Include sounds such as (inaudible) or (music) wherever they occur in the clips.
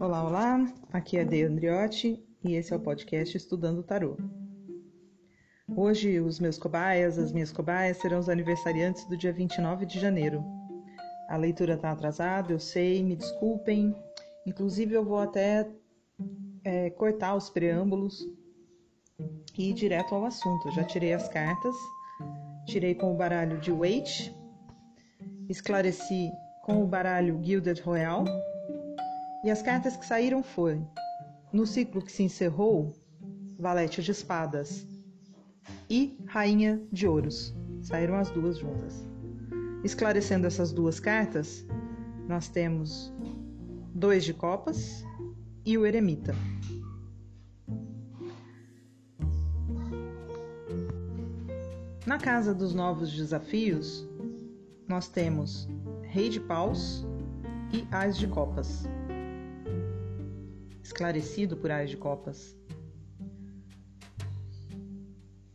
Olá, olá, aqui é Dei Andriotti e esse é o podcast Estudando Tarô. Hoje os meus cobaias, as minhas cobaias serão os aniversariantes do dia 29 de janeiro. A leitura está atrasada, eu sei, me desculpem. Inclusive eu vou até é, cortar os preâmbulos e ir direto ao assunto. Eu já tirei as cartas, tirei com o baralho de Waite, esclareci com o baralho Gilded Royal e as cartas que saíram foram: no ciclo que se encerrou, Valete de Espadas e Rainha de Ouros. Saíram as duas juntas. Esclarecendo essas duas cartas, nós temos dois de copas e o eremita. Na casa dos novos desafios, nós temos Rei de Paus e Ás de Copas esclarecido por Ais de Copas.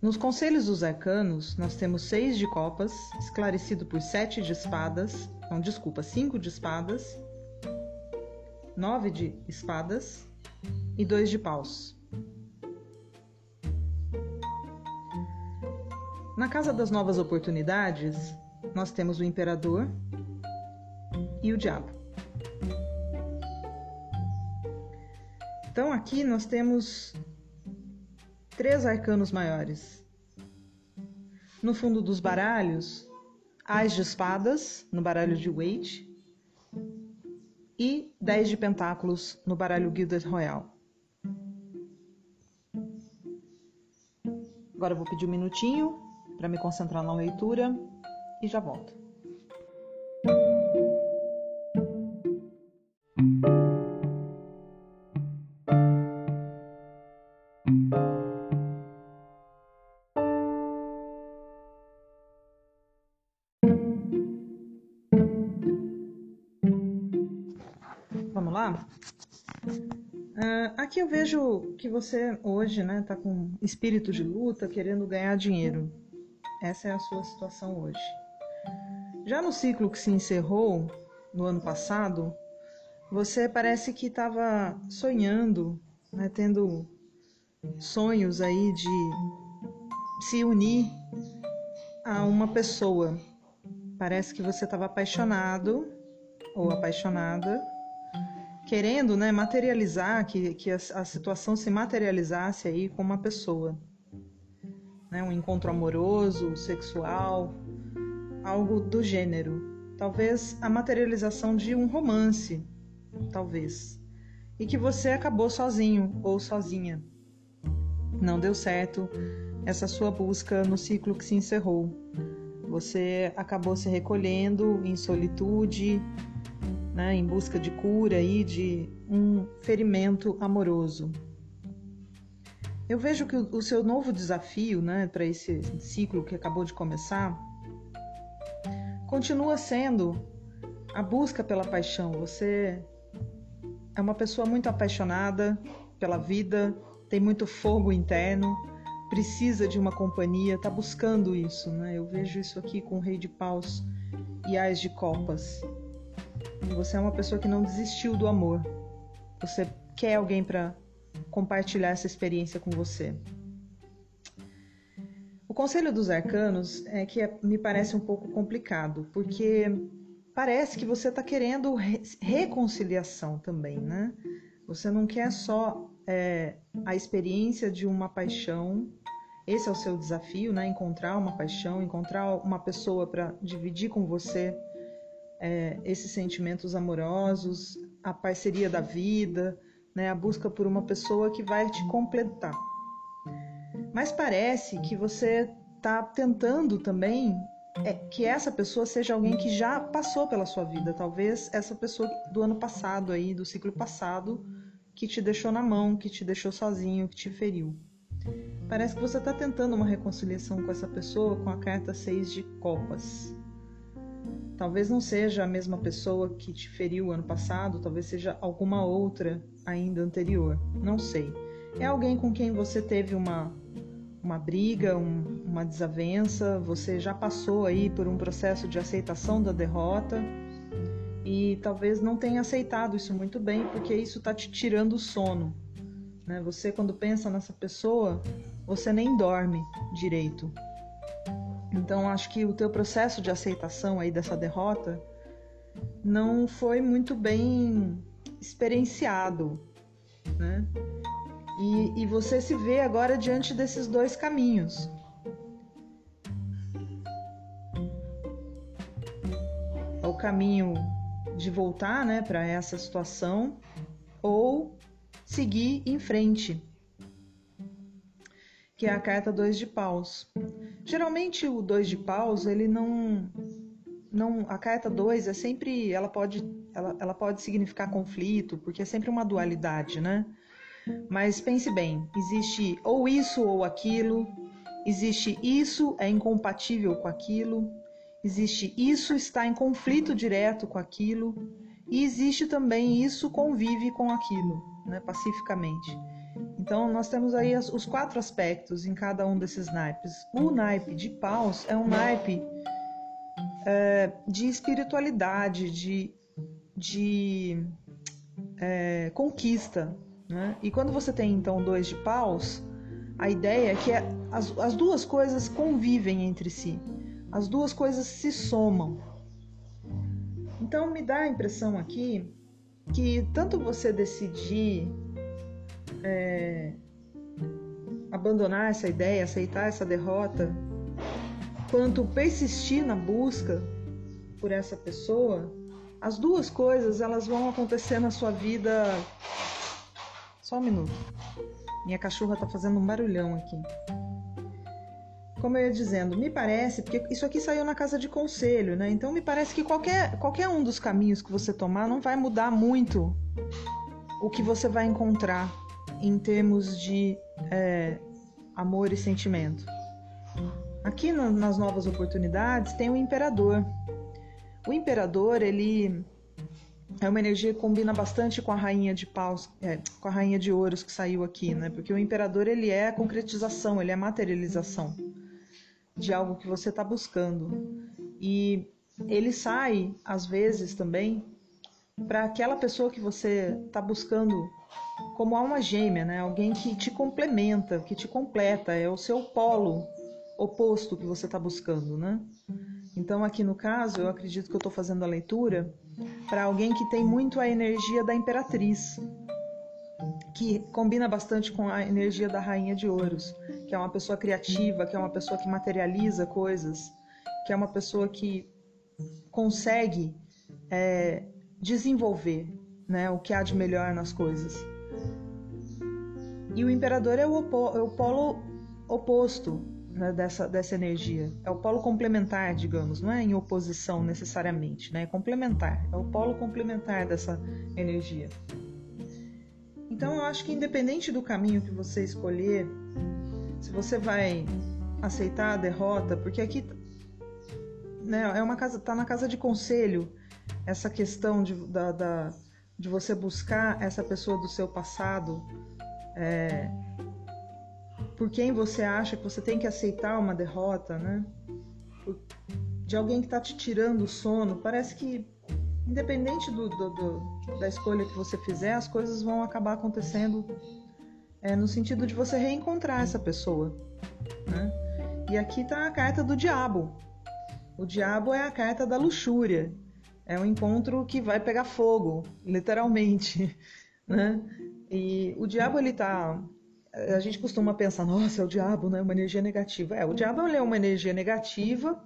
Nos conselhos dos arcanos, nós temos seis de copas, esclarecido por sete de espadas, não, desculpa, cinco de espadas, nove de espadas e dois de paus. Na Casa das Novas Oportunidades, nós temos o Imperador e o Diabo. Então aqui nós temos três arcanos maiores. No fundo dos baralhos, As de espadas no baralho de Waite e Dez de pentáculos no baralho Gilded Royal. Agora eu vou pedir um minutinho para me concentrar na leitura e já volto. Lá. Uh, aqui eu vejo que você hoje, né, tá com espírito de luta, querendo ganhar dinheiro. Essa é a sua situação hoje. Já no ciclo que se encerrou no ano passado, você parece que estava sonhando, né, tendo sonhos aí de se unir a uma pessoa. Parece que você estava apaixonado ou apaixonada querendo né, materializar, que, que a, a, situação se materializasse aí com uma pessoa. Né, um encontro amoroso, sexual, algo do gênero. Talvez a materialização de um romance, talvez. E que você acabou sozinho ou sozinha. Não deu certo essa sua busca no ciclo que se encerrou. Você acabou se recolhendo em solitude, né, em busca de cura e de um ferimento amoroso. Eu vejo que o seu novo desafio né, para esse ciclo que acabou de começar continua sendo a busca pela paixão. Você é uma pessoa muito apaixonada pela vida, tem muito fogo interno, precisa de uma companhia, está buscando isso. Né? Eu vejo isso aqui com o Rei de Paus e Ais de Copas. Você é uma pessoa que não desistiu do amor. Você quer alguém para compartilhar essa experiência com você. O conselho dos arcanos é que é, me parece um pouco complicado, porque parece que você está querendo re reconciliação também, né? Você não quer só é, a experiência de uma paixão. Esse é o seu desafio, né? Encontrar uma paixão, encontrar uma pessoa para dividir com você é, esses sentimentos amorosos, a parceria da vida, né, a busca por uma pessoa que vai te completar. Mas parece que você está tentando também é, que essa pessoa seja alguém que já passou pela sua vida, talvez essa pessoa do ano passado aí, do ciclo passado, que te deixou na mão, que te deixou sozinho, que te feriu. Parece que você está tentando uma reconciliação com essa pessoa com a carta 6 de copas. Talvez não seja a mesma pessoa que te feriu ano passado, talvez seja alguma outra ainda anterior, não sei. É alguém com quem você teve uma, uma briga, um, uma desavença, você já passou aí por um processo de aceitação da derrota e talvez não tenha aceitado isso muito bem, porque isso está te tirando o sono. Né? Você, quando pensa nessa pessoa, você nem dorme direito. Então, acho que o teu processo de aceitação aí dessa derrota não foi muito bem experienciado, né? E, e você se vê agora diante desses dois caminhos. É o caminho de voltar né, para essa situação ou seguir em frente, que é a carta 2 de paus. Geralmente o 2 de paus, ele não não a carta 2 é sempre ela pode ela, ela pode significar conflito, porque é sempre uma dualidade, né? Mas pense bem, existe ou isso ou aquilo, existe isso é incompatível com aquilo, existe isso está em conflito direto com aquilo e existe também isso convive com aquilo, né, pacificamente. Então nós temos aí os quatro aspectos em cada um desses naipes. O naipe de paus é um naipe é, de espiritualidade, de, de é, conquista. Né? E quando você tem então dois de paus, a ideia é que é, as, as duas coisas convivem entre si. As duas coisas se somam. Então me dá a impressão aqui que tanto você decidir é, abandonar essa ideia, aceitar essa derrota, quanto persistir na busca por essa pessoa, as duas coisas elas vão acontecer na sua vida. Só um minuto. Minha cachorra tá fazendo um barulhão aqui como eu ia dizendo, me parece, porque isso aqui saiu na casa de conselho, né? Então me parece que qualquer, qualquer um dos caminhos que você tomar não vai mudar muito o que você vai encontrar em termos de é, amor e sentimento. Aqui no, nas novas oportunidades tem o imperador. O imperador, ele é uma energia que combina bastante com a rainha de paus, é, com a rainha de ouros que saiu aqui, né? Porque o imperador ele é a concretização, ele é a materialização de algo que você está buscando. E ele sai, às vezes, também para aquela pessoa que você está buscando como alma gêmea, né? Alguém que te complementa, que te completa, é o seu polo oposto que você está buscando, né? Então, aqui no caso, eu acredito que eu estou fazendo a leitura para alguém que tem muito a energia da imperatriz, que combina bastante com a energia da rainha de ouros, que é uma pessoa criativa, que é uma pessoa que materializa coisas, que é uma pessoa que consegue é, desenvolver né, o que há de melhor nas coisas. E o imperador é o, opo é o polo oposto né, dessa, dessa energia. É o polo complementar, digamos, não é em oposição necessariamente, né? é complementar. É o polo complementar dessa energia. Então eu acho que independente do caminho que você escolher, se você vai aceitar a derrota, porque aqui né, é uma casa, tá na casa de conselho essa questão de, da, da, de você buscar essa pessoa do seu passado, é, por quem você acha que você tem que aceitar uma derrota, né? De alguém que está te tirando o sono, parece que independente do, do, do, da escolha que você fizer, as coisas vão acabar acontecendo é, no sentido de você reencontrar essa pessoa. Né? E aqui está a carta do diabo. O diabo é a carta da luxúria. É um encontro que vai pegar fogo, literalmente. (laughs) Né? E o diabo ele tá a gente costuma pensar, nossa, é o diabo, né? Uma energia negativa. É, o diabo é uma energia negativa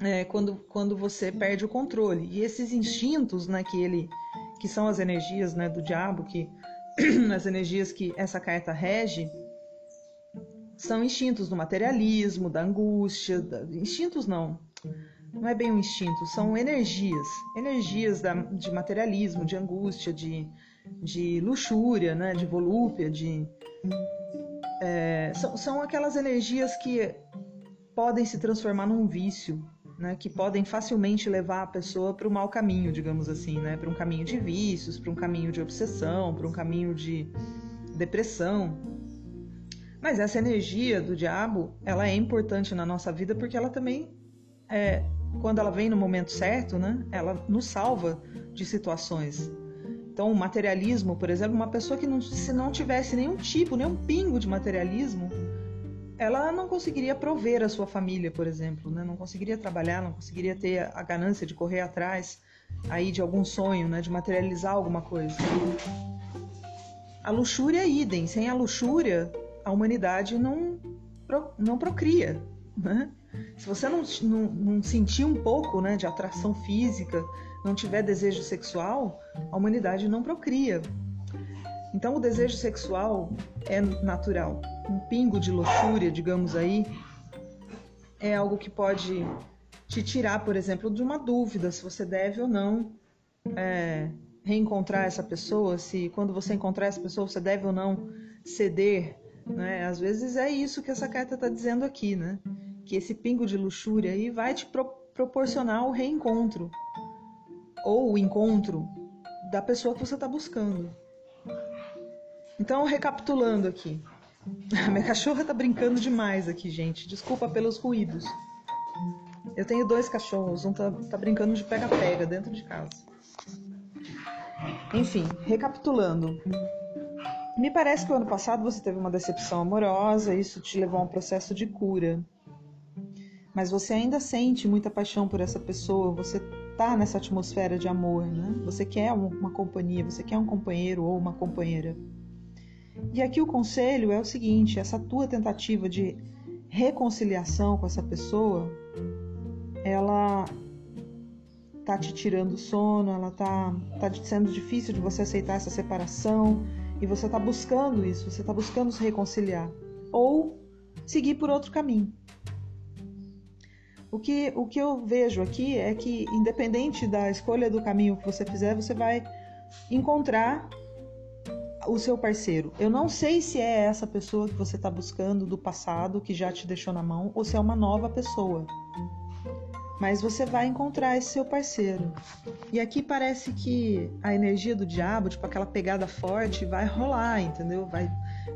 é, quando, quando você perde o controle. E esses instintos, né, que ele, que são as energias, né, do diabo, que (clears throat) as energias que essa carta rege, são instintos do materialismo, da angústia, da, instintos não, não é bem um instinto, são energias, energias da, de materialismo, de angústia, de, de luxúria, né, de volúpia, de é, são, são aquelas energias que podem se transformar num vício, né, que podem facilmente levar a pessoa para o mau caminho, digamos assim, né, para um caminho de vícios, para um caminho de obsessão, para um caminho de depressão. Mas essa energia do diabo, ela é importante na nossa vida porque ela também é, quando ela vem no momento certo, né, ela nos salva de situações. Então, o materialismo, por exemplo, uma pessoa que não, se não tivesse nenhum tipo, nenhum pingo de materialismo, ela não conseguiria prover a sua família, por exemplo, né? não conseguiria trabalhar, não conseguiria ter a ganância de correr atrás aí de algum sonho, né? de materializar alguma coisa. A luxúria é idem. Sem a luxúria, a humanidade não, não procria. Né? Se você não, não, não sentir um pouco né, de atração física, não tiver desejo sexual, a humanidade não procria. Então, o desejo sexual é natural. Um pingo de luxúria, digamos aí, é algo que pode te tirar, por exemplo, de uma dúvida se você deve ou não é, reencontrar essa pessoa, se quando você encontrar essa pessoa você deve ou não ceder. Né? Às vezes é isso que essa carta está dizendo aqui, né? que esse pingo de luxúria aí vai te pro proporcionar o reencontro ou o encontro da pessoa que você está buscando. Então, recapitulando aqui. (laughs) Minha cachorra está brincando demais aqui, gente. Desculpa pelos ruídos. Eu tenho dois cachorros, um tá, tá brincando de pega-pega dentro de casa. Enfim, recapitulando. Me parece que o ano passado você teve uma decepção amorosa, isso te levou a um processo de cura mas você ainda sente muita paixão por essa pessoa, você tá nessa atmosfera de amor, né? Você quer uma companhia, você quer um companheiro ou uma companheira. E aqui o conselho é o seguinte: essa tua tentativa de reconciliação com essa pessoa, ela tá te tirando sono, ela tá, tá sendo difícil de você aceitar essa separação e você tá buscando isso, você tá buscando se reconciliar ou seguir por outro caminho. O que, o que eu vejo aqui é que, independente da escolha do caminho que você fizer, você vai encontrar o seu parceiro. Eu não sei se é essa pessoa que você está buscando do passado, que já te deixou na mão, ou se é uma nova pessoa. Mas você vai encontrar esse seu parceiro. E aqui parece que a energia do diabo, tipo aquela pegada forte, vai rolar, entendeu? Vai,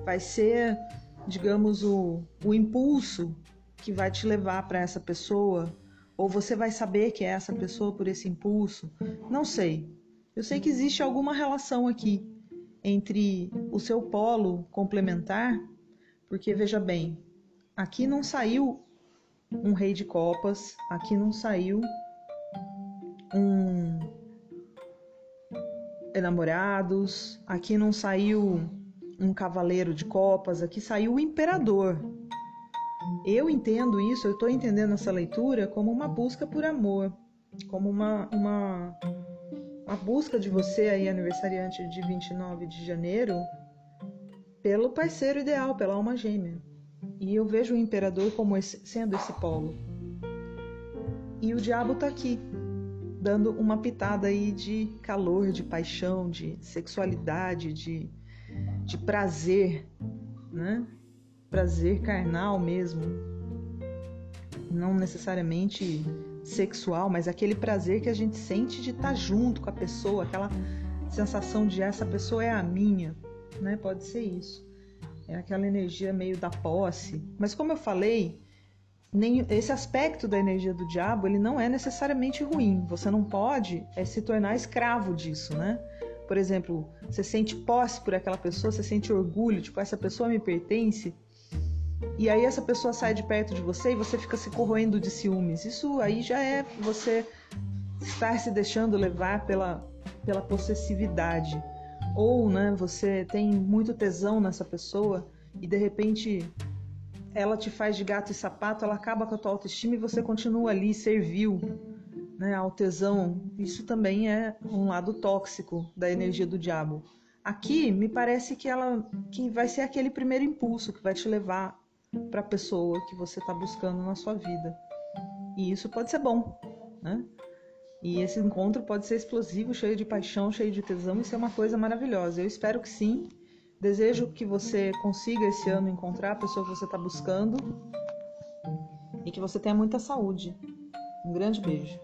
vai ser, digamos, o, o impulso que vai te levar para essa pessoa, ou você vai saber que é essa pessoa por esse impulso. Não sei. Eu sei que existe alguma relação aqui entre o seu polo complementar, porque veja bem, aqui não saiu um rei de copas, aqui não saiu um enamorados, aqui não saiu um cavaleiro de copas, aqui saiu o imperador. Eu entendo isso, eu estou entendendo essa leitura como uma busca por amor, como uma, uma, uma busca de você aí, aniversariante de 29 de janeiro, pelo parceiro ideal, pela alma gêmea. E eu vejo o imperador como esse, sendo esse polo. E o diabo está aqui, dando uma pitada aí de calor, de paixão, de sexualidade, de, de prazer, né? Prazer carnal mesmo, não necessariamente sexual, mas aquele prazer que a gente sente de estar junto com a pessoa, aquela sensação de essa pessoa é a minha, né? Pode ser isso. É aquela energia meio da posse. Mas como eu falei, nem, esse aspecto da energia do diabo ele não é necessariamente ruim. Você não pode é, se tornar escravo disso, né? Por exemplo, você sente posse por aquela pessoa, você sente orgulho, tipo, essa pessoa me pertence e aí essa pessoa sai de perto de você e você fica se corroendo de ciúmes. Isso aí já é você estar se deixando levar pela, pela possessividade. Ou, né, você tem muito tesão nessa pessoa e de repente ela te faz de gato e sapato, ela acaba com a tua autoestima e você continua ali servil, né, ao tesão. Isso também é um lado tóxico da energia do diabo. Aqui me parece que ela que vai ser aquele primeiro impulso que vai te levar para a pessoa que você está buscando na sua vida. E isso pode ser bom, né? E esse encontro pode ser explosivo, cheio de paixão, cheio de tesão e ser uma coisa maravilhosa. Eu espero que sim. Desejo que você consiga esse ano encontrar a pessoa que você está buscando e que você tenha muita saúde. Um grande beijo.